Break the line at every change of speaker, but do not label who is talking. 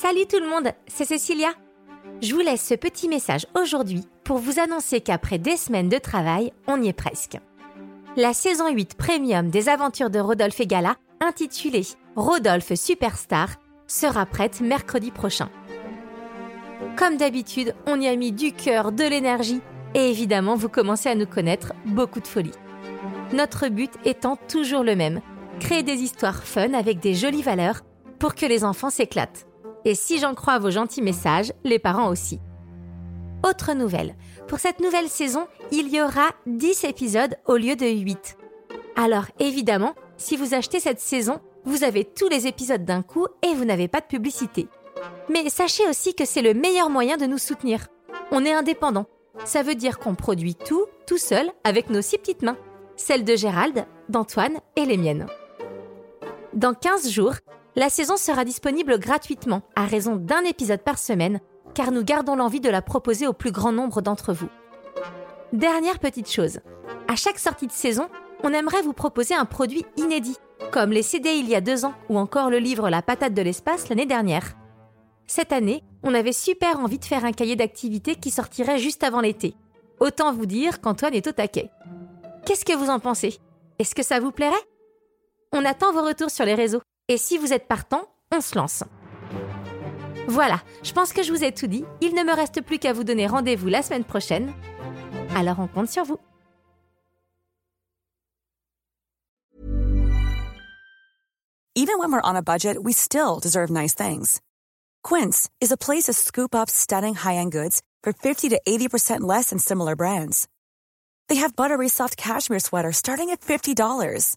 Salut tout le monde, c'est Cécilia. Je vous laisse ce petit message aujourd'hui pour vous annoncer qu'après des semaines de travail, on y est presque. La saison 8 premium des aventures de Rodolphe et Gala, intitulée Rodolphe Superstar, sera prête mercredi prochain. Comme d'habitude, on y a mis du cœur, de l'énergie et évidemment, vous commencez à nous connaître, beaucoup de folie. Notre but étant toujours le même, créer des histoires fun avec des jolies valeurs pour que les enfants s'éclatent. Et si j'en crois vos gentils messages, les parents aussi. Autre nouvelle, pour cette nouvelle saison, il y aura 10 épisodes au lieu de 8. Alors évidemment, si vous achetez cette saison, vous avez tous les épisodes d'un coup et vous n'avez pas de publicité. Mais sachez aussi que c'est le meilleur moyen de nous soutenir. On est indépendant. Ça veut dire qu'on produit tout, tout seul, avec nos six petites mains. Celles de Gérald, d'Antoine et les miennes. Dans 15 jours, la saison sera disponible gratuitement, à raison d'un épisode par semaine, car nous gardons l'envie de la proposer au plus grand nombre d'entre vous. Dernière petite chose. À chaque sortie de saison, on aimerait vous proposer un produit inédit, comme les CD il y a deux ans ou encore le livre La patate de l'espace l'année dernière. Cette année, on avait super envie de faire un cahier d'activités qui sortirait juste avant l'été. Autant vous dire qu'Antoine est au taquet. Qu'est-ce que vous en pensez? Est-ce que ça vous plairait? On attend vos retours sur les réseaux. Et si vous êtes partant, on se lance. Voilà, je pense que je vous ai tout dit. Il ne me reste plus qu'à vous donner rendez-vous la semaine prochaine. Alors on compte sur vous.
Even when we're on a budget, we still deserve nice things. Quince is a place to scoop up stunning high-end goods for 50 to 80% less than similar brands. They have buttery soft cashmere sweaters starting at $50,